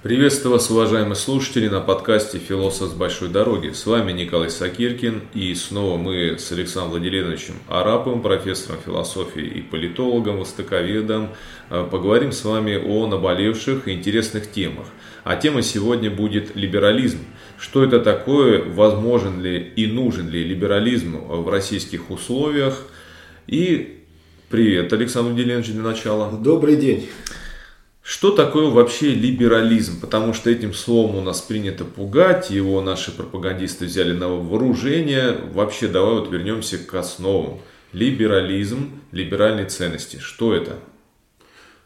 Приветствую вас, уважаемые слушатели, на подкасте «Философ с большой дороги». С вами Николай Сакиркин, и снова мы с Александром Владимировичем Араповым, профессором философии и политологом, востоковедом, э, поговорим с вами о наболевших и интересных темах. А тема сегодня будет либерализм. Что это такое, возможен ли и нужен ли либерализм в российских условиях? И привет, Александр Владимирович, для начала. Добрый день. Что такое вообще либерализм? Потому что этим словом у нас принято пугать, его наши пропагандисты взяли на вооружение. Вообще, давай вот вернемся к основам. Либерализм, либеральные ценности. Что это?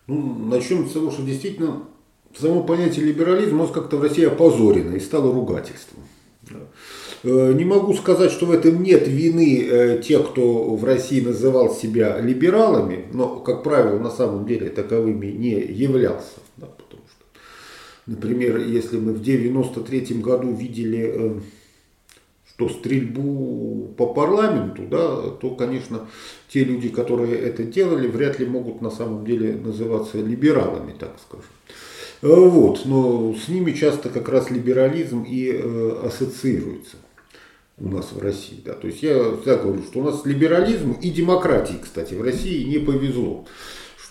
Ну, начнем с того, что действительно само понятие либерализм у нас как-то в России опозорено и стало ругательством. Э, не могу сказать, что в этом нет вины э, тех, кто в России называл себя либералами, но, как правило, на самом деле таковыми не являлся. Да, потому что, например, если мы в 93 году видели э, что стрельбу по парламенту, да, то, конечно, те люди, которые это делали, вряд ли могут на самом деле называться либералами, так скажем. Вот, но с ними часто как раз либерализм и э, ассоциируется у нас в России. Да. То есть я всегда говорю, что у нас либерализм и демократии, кстати, в России не повезло.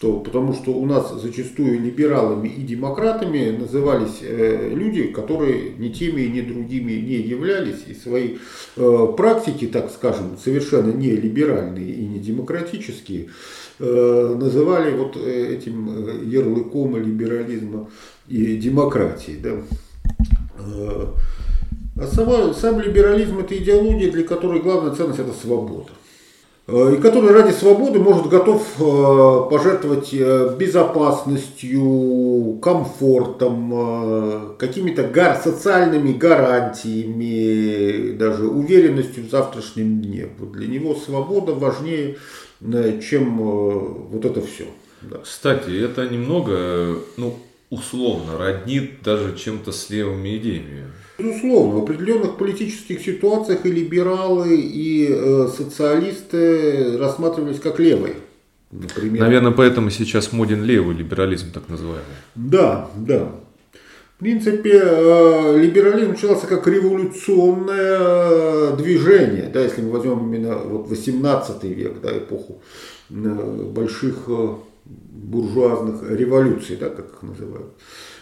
Что, потому что у нас зачастую либералами и демократами назывались э, люди, которые ни теми, ни другими не являлись, и свои э, практики, так скажем, совершенно не либеральные и не демократические, э, называли вот э, этим э, ярлыком либерализма и демократии. Да. Э, а сама, сам либерализм это идеология, для которой главная ценность это свобода. Э, и который ради свободы может готов э, пожертвовать э, безопасностью, комфортом, какими-то гар социальными гарантиями, даже уверенностью в завтрашнем дне. Вот для него свобода важнее, чем вот это все. Да. Кстати, это немного, ну, условно роднит даже чем-то с левыми идеями. Безусловно, в определенных политических ситуациях и либералы, и э, социалисты рассматривались как левые. Например. Наверное, поэтому сейчас моден левый либерализм, так называемый. Да, да. В принципе, э, либерализм начался как революционное э, движение, да, если мы возьмем именно вот 18 век, да, эпоху э, больших буржуазных революций, да, как их называют.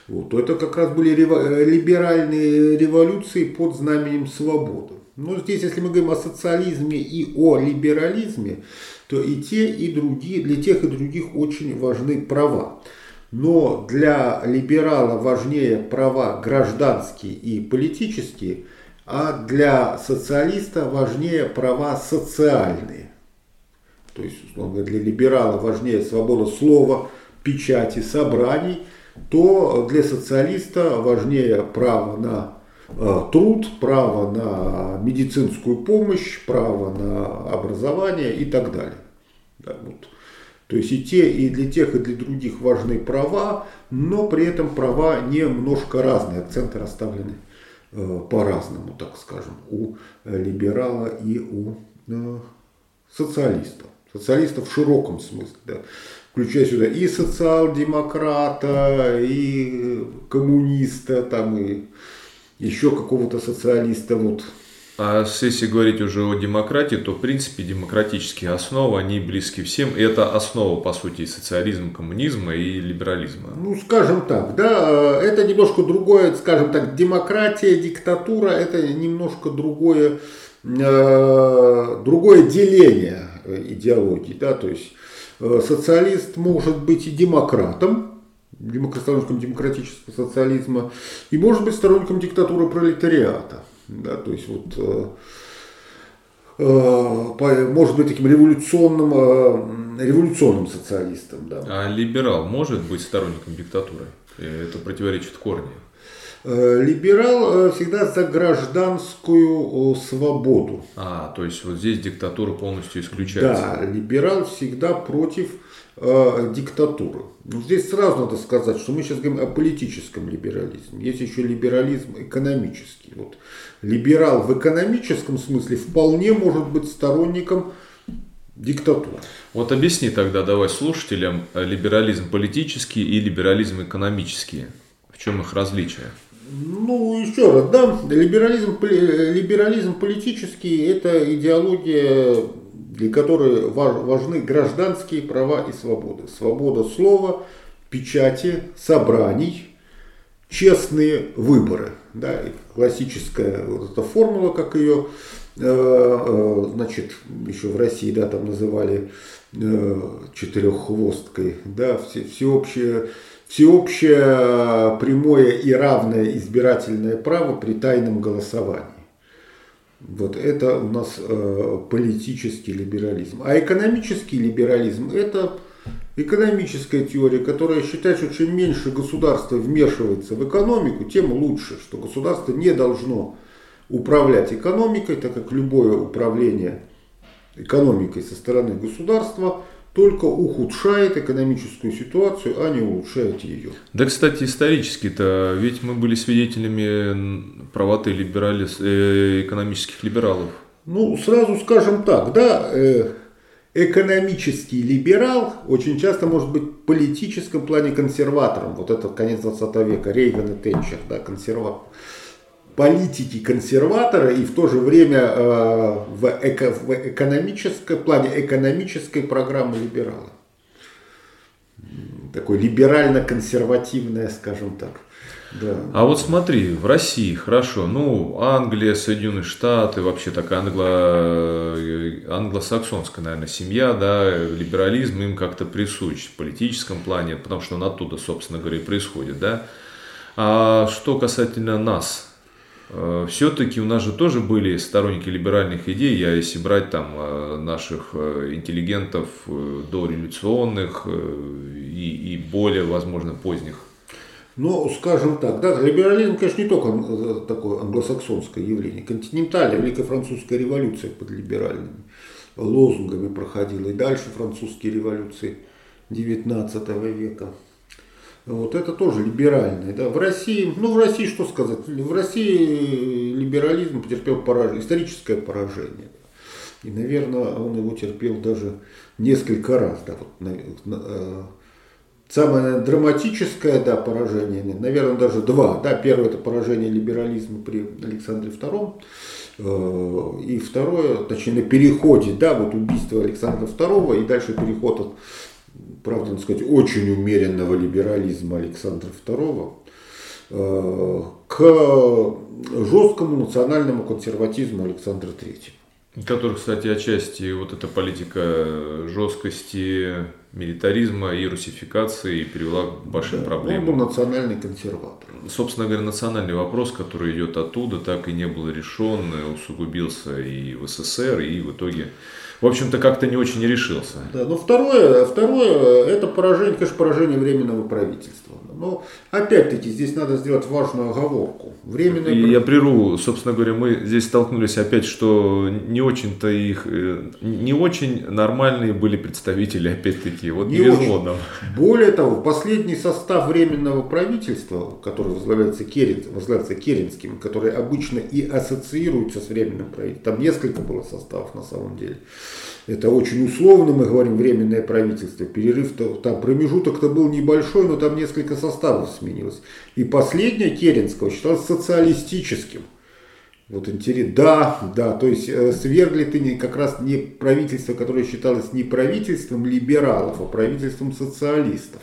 Вот, то это как раз были либеральные революции под знаменем свободы. Но здесь, если мы говорим о социализме и о либерализме, то и те, и другие, для тех и других очень важны права. Но для либерала важнее права гражданские и политические, а для социалиста важнее права социальные. То есть, условно, для либерала важнее свобода слова, печати, собраний – то для социалиста важнее право на э, труд, право на медицинскую помощь, право на образование и так далее. Да, вот. То есть и те, и для тех, и для других важны права, но при этом права немножко разные, акценты расставлены э, по-разному, так скажем, у либерала и у э, социалиста. Социалистов в широком смысле. Да включая сюда и социал-демократа, и коммуниста, там, и еще какого-то социалиста. Вот. А если говорить уже о демократии, то в принципе демократические основы, они близки всем. И это основа, по сути, социализма, коммунизма и либерализма. Ну, скажем так, да, это немножко другое, скажем так, демократия, диктатура, это немножко другое, э, другое деление идеологии, да, то есть Э, социалист может быть и демократом, сторонником демократического социализма, и может быть сторонником диктатуры пролетариата. Да, то есть вот э, э, может быть таким революционным, революционным социалистом. Да. А либерал может быть сторонником диктатуры? Это противоречит корню. Э, либерал э, всегда за гражданскую свободу. А, то есть вот здесь диктатура полностью исключается. Да, либерал всегда против э, диктатуры. Но здесь сразу надо сказать, что мы сейчас говорим о политическом либерализме. Есть еще либерализм экономический. Вот. Либерал в экономическом смысле вполне может быть сторонником диктатуры. Вот объясни тогда давай слушателям либерализм политический и либерализм экономический В чем их различие? Ну, еще раз, да, либерализм, либерализм политический – это идеология, для которой важны гражданские права и свободы. Свобода слова, печати, собраний, честные выборы. Да, классическая вот эта формула, как ее, э, э, значит, еще в России, да, там называли э, четыреххвосткой, да, все, всеобщее всеобщее прямое и равное избирательное право при тайном голосовании. Вот это у нас э, политический либерализм. А экономический либерализм это экономическая теория, которая считает, что чем меньше государство вмешивается в экономику, тем лучше, что государство не должно управлять экономикой, так как любое управление экономикой со стороны государства – только ухудшает экономическую ситуацию, а не улучшает ее. Да, кстати, исторически-то, ведь мы были свидетелями правоты либерали... э, экономических либералов. Ну, сразу скажем так, да, э, экономический либерал очень часто может быть в политическом плане консерватором. Вот это конец 20 века, Рейган и Тэтчер, да, консерватор политики консерватора и в то же время э, в, эко, в плане экономической программы либерала. Такой либерально-консервативная, скажем так. Да. А вот смотри, в России хорошо, ну, Англия, Соединенные Штаты, вообще такая англо, э, англосаксонская, наверное, семья, да, либерализм им как-то присущ в политическом плане, потому что он оттуда, собственно говоря, и происходит, да. А что касательно нас, все-таки у нас же тоже были сторонники либеральных идей, я если брать там э, наших э, интеллигентов дореволюционных и, и более, возможно, поздних. Ну, скажем так, да, либерализм, конечно, не только такое англосаксонское явление. Континентальная Великая Французская революция под либеральными лозунгами проходила. И дальше французские революции XIX века. Вот это тоже либеральное. Да. В России, ну в России что сказать, в России либерализм потерпел поражение, историческое поражение. И, наверное, он его терпел даже несколько раз. Да, вот, на, на, э, самое драматическое да, поражение, наверное, даже два. Да, первое это поражение либерализма при Александре II. Э, и второе, точнее, на переходе, да, вот убийство Александра II и дальше переход от правда, надо сказать, очень умеренного либерализма Александра II э, к жесткому национальному консерватизму Александра III. Который, кстати, отчасти вот эта политика жесткости, милитаризма и русификации привела к большим да, проблемам. Он был национальный консерватор. Собственно говоря, национальный вопрос, который идет оттуда, так и не был решен, усугубился и в СССР, и в итоге в общем-то, как-то не очень решился. Да, но второе, второе, это поражение, конечно, поражение временного правительства. Но опять-таки здесь надо сделать важную оговорку. Временное И я прерву, собственно говоря, мы здесь столкнулись опять, что не очень-то их, э, не очень нормальные были представители, опять-таки, вот не, не везло нам. Более того, последний состав временного правительства, который возглавляется, Керин, возглавляется Керенским, который обычно и ассоциируется с временным правительством, там несколько было составов на самом деле. Это очень условно, мы говорим, временное правительство. Перерыв, -то, там промежуток-то был небольшой, но там несколько составов сменилось. И последнее Керенского считалось социалистическим. Вот интересно. Да, да, то есть э, свергли ты не, как раз не правительство, которое считалось не правительством либералов, а правительством социалистов.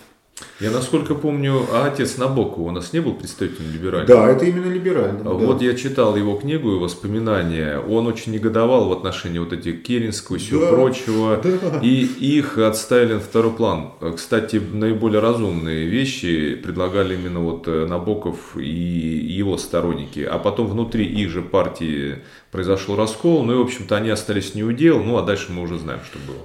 Я насколько помню, а отец Набокова у нас не был представителем либерального? Да, это именно либеральный. Да. Вот я читал его книгу и воспоминания. Он очень негодовал в отношении вот этих Керенского и всего да, прочего. Да. И их отставили на второй план. Кстати, наиболее разумные вещи предлагали именно вот э, Набоков и его сторонники. А потом внутри их же партии произошел раскол. Ну и, в общем-то, они остались не у дел. Ну, а дальше мы уже знаем, что было.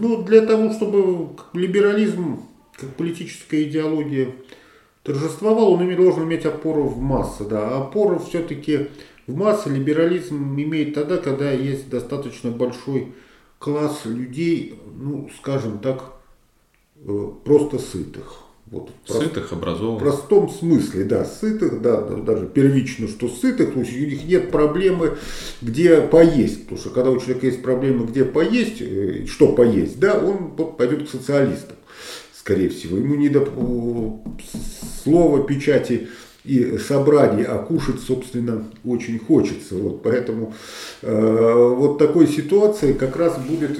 Ну, для того, чтобы либерализм как политическая идеология торжествовал, он должен иметь опору в массы. Да. Опору все-таки в массы либерализм имеет тогда, когда есть достаточно большой класс людей, ну, скажем так, э, просто сытых. Вот, сытых, прост, образованных. В простом смысле, да, сытых, да, даже первично, что сытых, то есть у них нет проблемы, где поесть. Потому что когда у человека есть проблема, где поесть, э, что поесть, да, он пойдет к социалистам скорее всего. Ему не до слова, печати и собраний, а кушать, собственно, очень хочется. Вот, поэтому э, вот такой ситуации как раз будет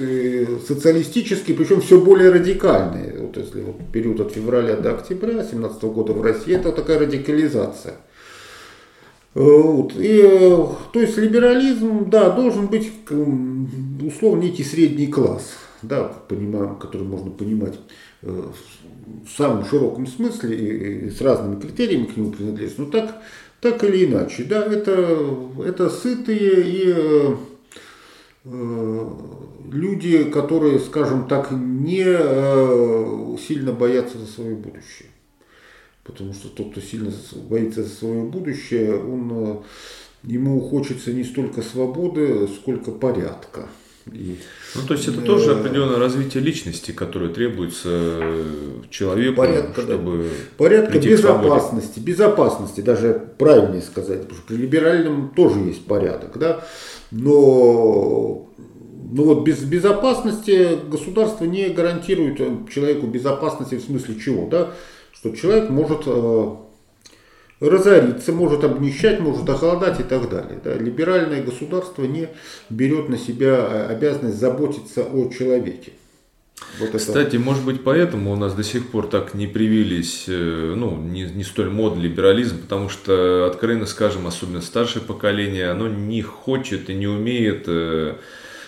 социалистический, причем все более радикальный. Вот если вот период от февраля до октября 2017 года в России, это такая радикализация. Э, вот. И, э, то есть либерализм, да, должен быть условно некий средний класс, да, понимаем, который можно понимать э, в самом широком смысле и, с разными критериями к нему принадлежит, но так, так или иначе, да, это, это сытые и э, люди, которые, скажем так, не э, сильно боятся за свое будущее. Потому что тот, кто сильно боится за свое будущее, он, э, ему хочется не столько свободы, сколько порядка. И, ну, то есть это э, тоже определенное развитие личности, которое требуется человеку, порядка, чтобы порядка безопасности, безопасности, даже правильнее сказать, потому что при либеральном тоже есть порядок, да, но ну вот без безопасности государство не гарантирует человеку безопасности в смысле чего, да, что человек может э, разориться, может обнищать, может охолодать и так далее. Да. Либеральное государство не берет на себя э, обязанность заботиться о человеке. Вот Кстати, это... может быть, поэтому у нас до сих пор так не привились, э, ну, не, не столь модный либерализм, потому что, откровенно скажем, особенно старшее поколение, оно не хочет и не умеет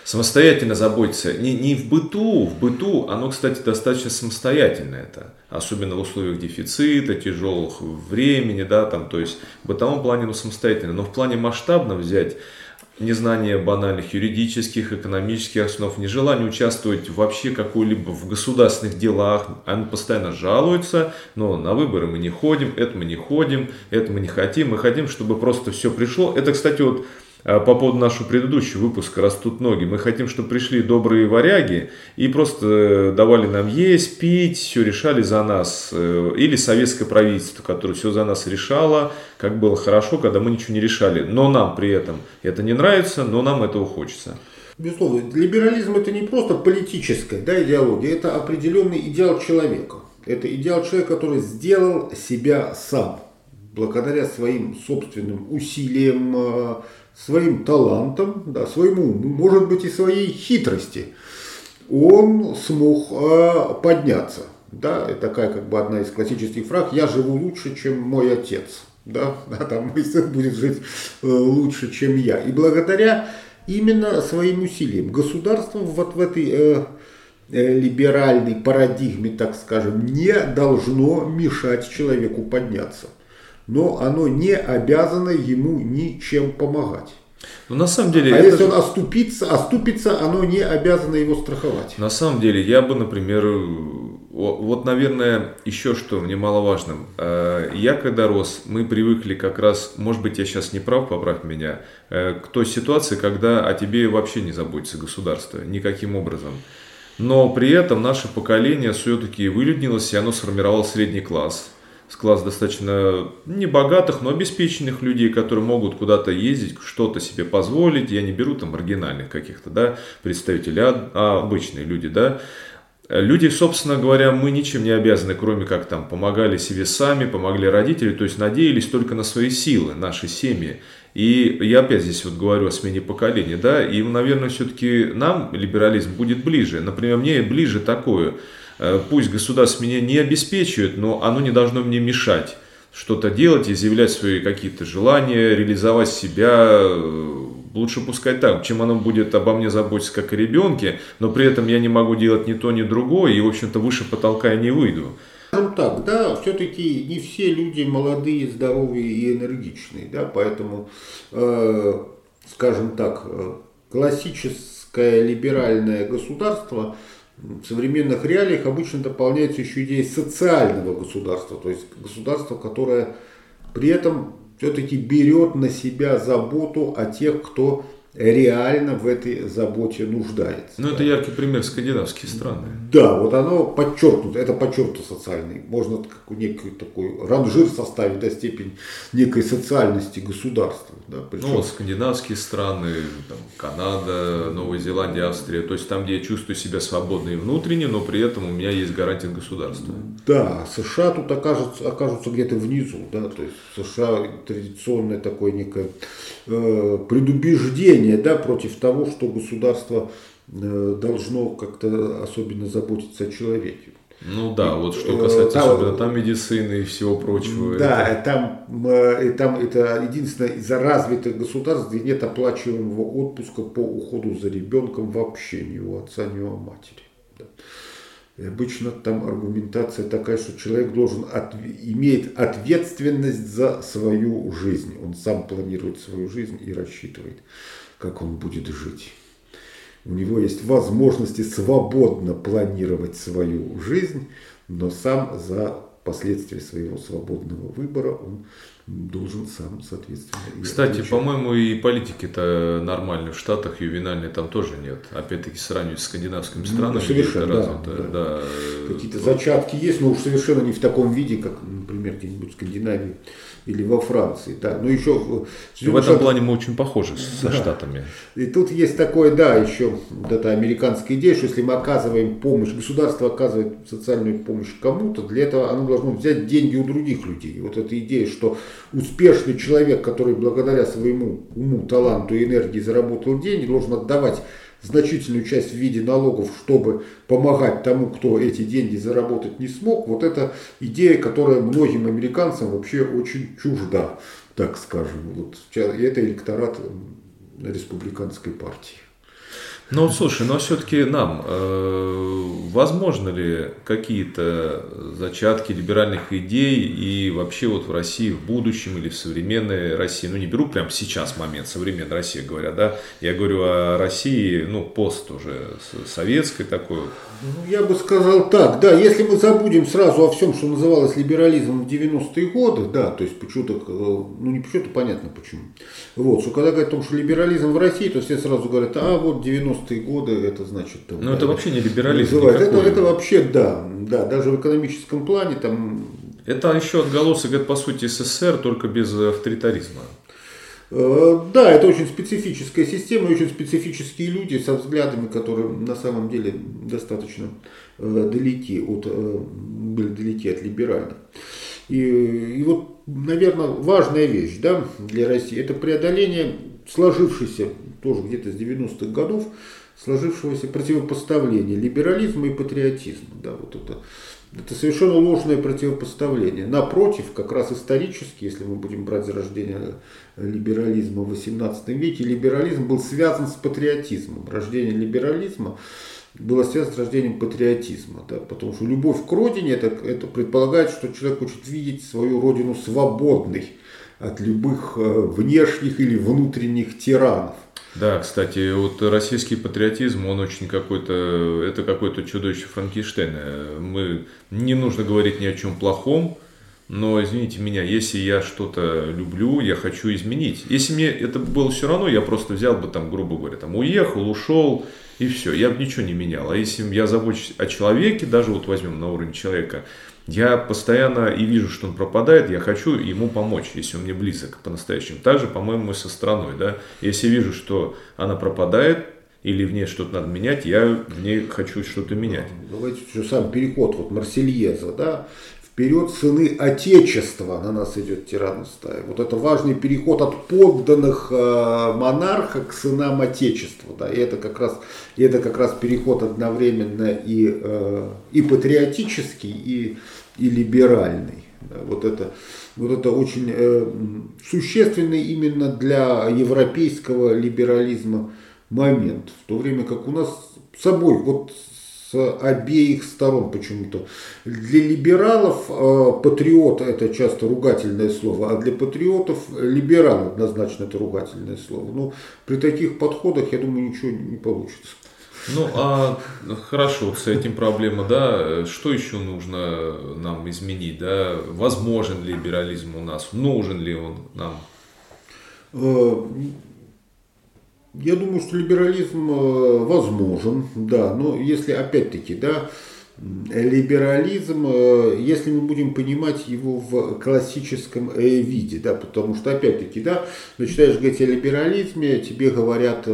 самостоятельно заботиться. Не, не в быту, в быту оно, кстати, достаточно самостоятельно это. Особенно в условиях дефицита, тяжелых времени, да, там, то есть в бытовом плане оно самостоятельно. Но в плане масштабно взять незнание банальных юридических, экономических основ, нежелание участвовать вообще какой-либо в государственных делах. Они постоянно жалуются, но на выборы мы не ходим, это мы не ходим, это мы не хотим. Мы хотим, чтобы просто все пришло. Это, кстати, вот по поводу нашего предыдущего выпуска «Растут ноги». Мы хотим, чтобы пришли добрые варяги и просто э, давали нам есть, пить, все решали за нас. Э, или советское правительство, которое все за нас решало, как было хорошо, когда мы ничего не решали. Но нам при этом это не нравится, но нам этого хочется. Безусловно, либерализм это не просто политическая да, идеология, это определенный идеал человека. Это идеал человека, который сделал себя сам, благодаря своим собственным усилиям, э, своим талантом, да, своему уму, может быть и своей хитрости, он смог э, подняться. Да, это такая как бы одна из классических фраз «я живу лучше, чем мой отец». Да, да там мой сын будет жить э, лучше, чем я. И благодаря именно своим усилиям государство вот в этой э, э, либеральной парадигме, так скажем, не должно мешать человеку подняться но оно не обязано ему ничем помогать. Но на самом деле... А если он оступится, оступится, оно не обязано его страховать. На самом деле, я бы, например, вот, наверное, еще что немаловажным. Э, я когда рос, мы привыкли как раз, может быть, я сейчас не прав, поправь меня, э, к той ситуации, когда о тебе вообще не заботится государство никаким образом. Но при этом наше поколение все-таки вылюднилось, и оно сформировало средний класс с класс достаточно небогатых, но обеспеченных людей, которые могут куда-то ездить, что-то себе позволить. Я не беру там маргинальных каких-то, да, представителей, а, а обычные люди, да. Люди, собственно говоря, мы ничем не обязаны, кроме как там помогали себе сами, помогли родители, то есть надеялись только на свои силы, наши семьи. И я опять здесь вот говорю о смене поколения, да, и, наверное, все-таки нам либерализм будет ближе. Например, мне ближе такое – Э, пусть государство меня не обеспечивает, но оно не должно мне мешать что-то делать, изъявлять свои какие-то желания, реализовать себя. Э, лучше пускай так, чем оно будет обо мне заботиться как о ребенке, но при этом я не могу делать ни то, ни другое, и, в общем-то, выше потолка я не выйду. Скажем так, да, все-таки не все люди молодые, здоровые и энергичные, да, поэтому, э, скажем так, э, классическое либеральное государство – в современных реалиях обычно дополняется еще идея социального государства, то есть государство, которое при этом все-таки берет на себя заботу о тех, кто реально в этой заботе нуждается. Ну, это яркий пример скандинавские страны. Да, вот оно подчеркнуто, это подчеркнуто социальный. Можно как некий такой ранжир составить до степени некой социальности государства. Да, причем... Ну, вот скандинавские страны, там, Канада, Новая Зеландия, Австрия. То есть там, где я чувствую себя свободно и внутренне, но при этом у меня есть гарантия государства. Да, США тут окажутся, окажутся где-то внизу. Да, то есть США традиционное такое некое э, предубеждение да, против того, что государство э, должно как-то особенно заботиться о человеке. Ну да, вот что касается там, особенно там медицины и всего прочего. Да, это... там, э, там это единственное из развитых государств, где нет оплачиваемого отпуска по уходу за ребенком вообще ни у отца, ни у матери. И обычно там аргументация такая, что человек должен от, имеет ответственность за свою жизнь. Он сам планирует свою жизнь и рассчитывает, как он будет жить. У него есть возможности свободно планировать свою жизнь, но сам за последствия своего свободного выбора он должен сам, соответственно. Кстати, по-моему, и политики-то нормальные в Штатах, ювенальные там тоже нет. Опять-таки, сравнивать с скандинавскими ну, странами. Ну, совершенно, да, развито, да. да. Какие-то зачатки есть, но уж совершенно не в таком виде, как, например, где-нибудь в Скандинавии или во Франции. Да. Но еще, в этом плане мы очень похожи со да. Штатами. И тут есть такое, да, еще вот эта американская идея, что если мы оказываем помощь, государство оказывает социальную помощь кому-то, для этого оно должно взять деньги у других людей. И вот эта идея, что успешный человек, который благодаря своему уму, таланту и энергии заработал деньги, должен отдавать значительную часть в виде налогов, чтобы помогать тому, кто эти деньги заработать не смог, вот это идея, которая многим американцам вообще очень чужда, так скажем. Вот, это электорат республиканской партии. Ну, слушай, но все-таки нам, э, возможно ли какие-то зачатки либеральных идей и вообще вот в России в будущем или в современной России, ну не беру прямо сейчас момент современной России, говоря, да, я говорю о России, ну, пост уже советской такой, ну, я бы сказал так, да, если мы забудем сразу о всем, что называлось либерализмом в 90-е годы, да, то есть почему-то, э, ну не почему-то, понятно почему. Вот, что когда говорят о том, что либерализм в России, то все сразу говорят, а вот 90-е годы, это значит... Там, ну да, это вообще не либерализм Это, это вообще, да, да, даже в экономическом плане там... Это еще отголосок, это по сути СССР, только без авторитаризма. Э, да, это очень специфическая система, очень специфические люди со взглядами, которые на самом деле достаточно э, далеки от, э, были далеки от либеральных. И, и вот, наверное, важная вещь да, для России – это преодоление сложившейся, тоже где-то с 90-х годов, сложившегося противопоставления либерализма и патриотизма. Да, вот это это совершенно ложное противопоставление. Напротив, как раз исторически, если мы будем брать зарождение либерализма в XVIII веке, либерализм был связан с патриотизмом. Рождение либерализма было связано с рождением патриотизма. Да, потому что любовь к родине это, это предполагает, что человек хочет видеть свою родину свободной от любых э, внешних или внутренних тиранов. Да, кстати, вот российский патриотизм, он очень какой-то, это какой-то чудовище Франкенштейна. Мы, не нужно говорить ни о чем плохом, но, извините меня, если я что-то люблю, я хочу изменить. Если мне это было все равно, я просто взял бы там, грубо говоря, там уехал, ушел, и все, я бы ничего не менял. А если я забочусь о человеке, даже вот возьмем на уровень человека, я постоянно и вижу, что он пропадает, я хочу ему помочь, если он мне близок по-настоящему. Также, по-моему, и со страной. Да? Если вижу, что она пропадает, или в ней что-то надо менять, я в ней хочу что-то менять. Давайте еще сам переход, вот Марсельеза, да, вперед сыны Отечества на нас идет тиран стая. Вот это важный переход от подданных э, монарха к сынам Отечества. Да, и это как раз, и это как раз переход одновременно и, э, и патриотический, и, и либеральный. Да, вот это, вот это очень э, существенный именно для европейского либерализма момент. В то время как у нас собой, вот обеих сторон почему-то. Для либералов э, патриот это часто ругательное слово, а для патриотов либерал однозначно это ругательное слово. Но при таких подходах, я думаю, ничего не получится. Ну, а хорошо, с этим проблема, да. Что еще нужно нам изменить, да? Возможен ли либерализм у нас? Нужен ли он нам? Я думаю, что либерализм э, возможен, да, но если опять-таки, да, либерализм, э, если мы будем понимать его в классическом э, виде, да, потому что опять-таки, да, начинаешь говорить о либерализме, тебе говорят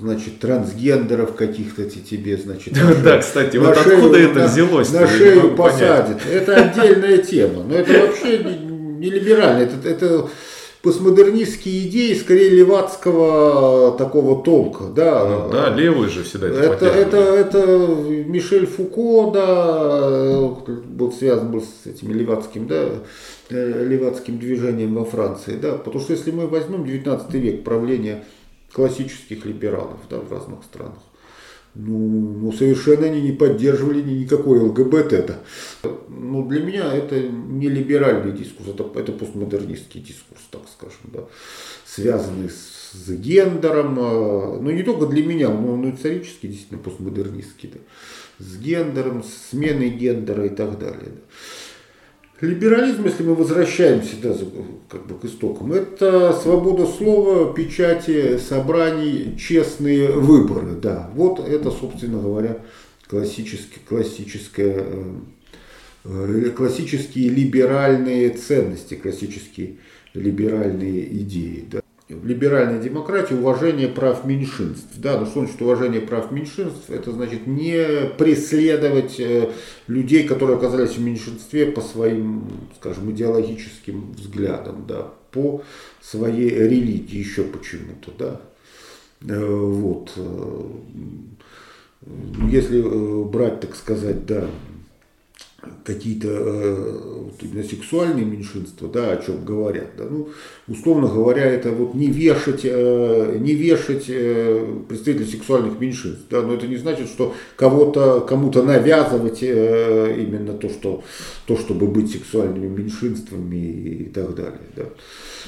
значит, трансгендеров каких-то тебе, значит, на да, кстати, вот шею, откуда это взялось? На шею посадят. Это отдельная тема, но это вообще не либерально, это, это постмодернистские идеи скорее левацкого такого толка. Да, ну, да левые же всегда это это, это, это Мишель Фуко, да, был связан был с этим левацким, да, левацким движением во Франции. Да, потому что если мы возьмем 19 век правления классических либералов да, в разных странах, ну, ну, совершенно они не поддерживали никакой ЛГБТ. Это. Ну, для меня это не либеральный дискурс, это, это постмодернистский дискурс, так скажем, да, связанный с, с гендером, а, ну не только для меня, но, но исторически действительно постмодернистский, да, с гендером, с сменой гендера и так далее. Да. Либерализм, если мы возвращаемся да, как бы к истокам, это свобода слова, печати, собраний, честные выборы. Да. Вот это, собственно говоря, классические, классическое, э, классические либеральные ценности, классические либеральные идеи. Да в либеральной демократии уважение прав меньшинств. Да, ну что значит уважение прав меньшинств? Это значит не преследовать э, людей, которые оказались в меньшинстве по своим, скажем, идеологическим взглядам, да, по своей религии еще почему-то, да. Э, вот. Э, если брать, так сказать, да, какие-то э, сексуальные меньшинства, да, о чем говорят. Да, ну, условно говоря, это вот не вешать, э, не вешать э, представителей сексуальных меньшинств. Да, но это не значит, что кого-то, кому-то навязывать именно то, что, то, чтобы быть сексуальными меньшинствами и так далее. Да.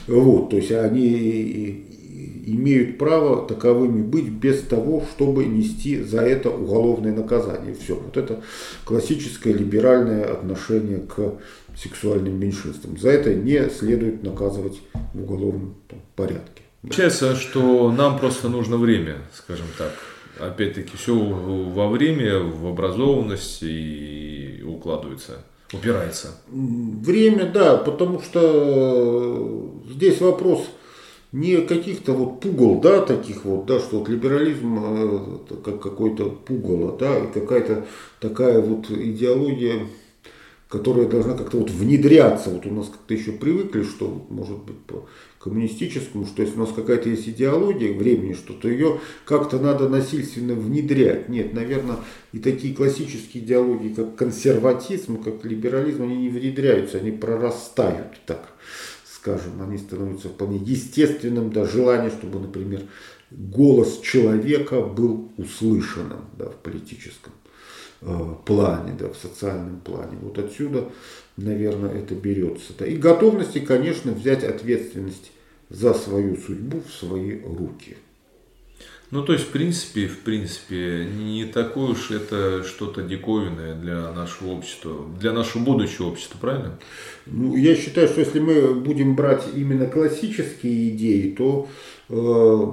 Вот, то есть они имеют право таковыми быть без того, чтобы нести за это уголовное наказание. Все. Вот это классическое либеральное отношение к сексуальным меньшинствам. За это не следует наказывать в уголовном порядке. Получается, что нам просто нужно время, скажем так. Опять-таки, все во время, в образованность и укладывается, упирается. Время, да, потому что здесь вопрос – не каких-то вот пугал, да, таких вот, да, что вот либерализм э, как какой-то пугало, да, и какая-то такая вот идеология, которая должна как-то вот внедряться. Вот у нас как-то еще привыкли, что может быть по коммунистическому, что если у нас какая-то есть идеология времени, что то ее как-то надо насильственно внедрять. Нет, наверное, и такие классические идеологии, как консерватизм, как либерализм, они не внедряются, они прорастают так скажем, они становятся вполне естественным, да, желание, чтобы, например, голос человека был услышанным да, в политическом э, плане, да, в социальном плане. Вот отсюда, наверное, это берется. Да. И готовности, конечно, взять ответственность за свою судьбу в свои руки. Ну, то есть, в принципе, в принципе, не такое уж это что-то диковинное для нашего общества, для нашего будущего общества, правильно? Ну, я считаю, что если мы будем брать именно классические идеи, то, э,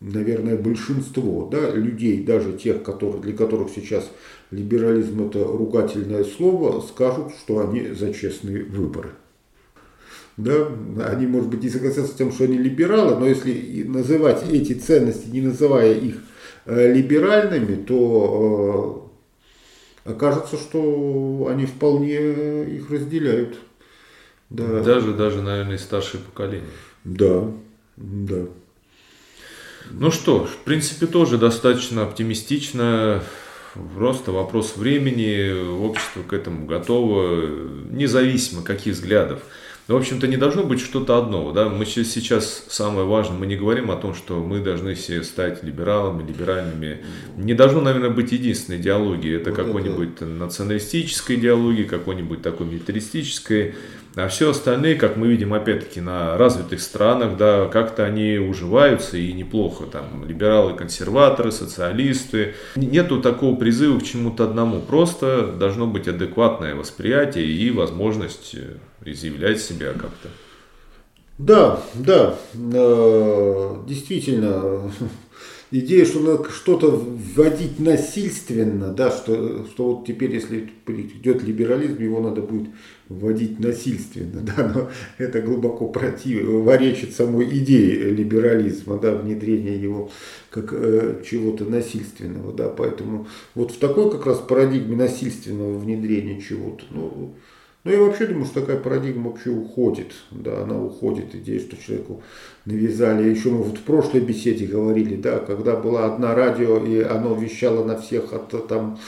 наверное, большинство да, людей, даже тех, которые, для которых сейчас либерализм это ругательное слово, скажут, что они за честные выборы да, они, может быть, не согласятся с тем, что они либералы, но если называть эти ценности, не называя их э, либеральными, то э, окажется, что они вполне их разделяют. Да. Даже, даже, наверное, старшее поколение. Да, да. Ну что, в принципе, тоже достаточно оптимистично. Просто вопрос времени, общество к этому готово, независимо каких взглядов. Но, в общем-то, не должно быть что-то одно. Да? Мы сейчас, самое важное, мы не говорим о том, что мы должны все стать либералами, либеральными. Не должно, наверное, быть единственной идеологии. Это вот какой-нибудь это. националистической идеологии, какой-нибудь такой милитаристической. А все остальные, как мы видим, опять-таки, на развитых странах, да, как-то они уживаются и неплохо. Там либералы, консерваторы, социалисты. Нету такого призыва к чему-то одному. Просто должно быть адекватное восприятие и возможность изъявлять себя как-то. Да, да, э, действительно, идея, что надо что-то вводить насильственно, да, что, что вот теперь, если идет либерализм, его надо будет вводить насильственно, да, но это глубоко противоречит самой идее либерализма, да, внедрения его как э, чего-то насильственного, да, поэтому вот в такой как раз парадигме насильственного внедрения чего-то, ну, ну, я вообще думаю, что такая парадигма вообще уходит. Да, она уходит, идея, что человеку навязали. Еще мы вот в прошлой беседе говорили, да, когда была одна радио, и оно вещало на всех от там,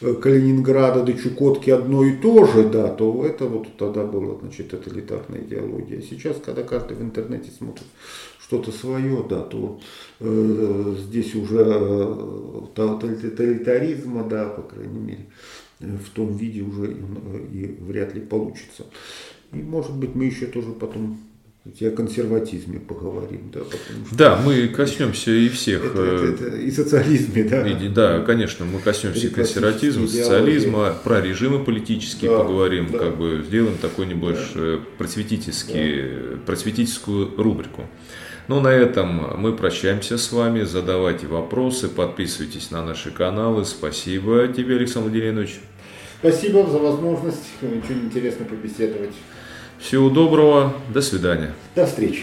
Калининграда до Чукотки одно и то же, да, то это вот тогда была, значит, тоталитарная идеология. Сейчас, когда каждый в интернете смотрит что-то свое, да, то э, здесь уже э, тоталитаризма, да, по крайней мере, в том виде уже и вряд ли получится. И может быть мы еще тоже потом о консерватизме поговорим, да, потому что да, мы коснемся и всех. Это, это, это, и социализме, да. И, да, конечно, мы коснемся и консерватизма, социализма, про режимы политические да, поговорим, да. как бы сделаем такой небольшой да. просветительский, да. просветительскую рубрику. Ну, на этом мы прощаемся с вами. Задавайте вопросы, подписывайтесь на наши каналы. Спасибо тебе, Александр Владимирович. Спасибо за возможность очень интересно побеседовать. Всего доброго, до свидания. До встречи.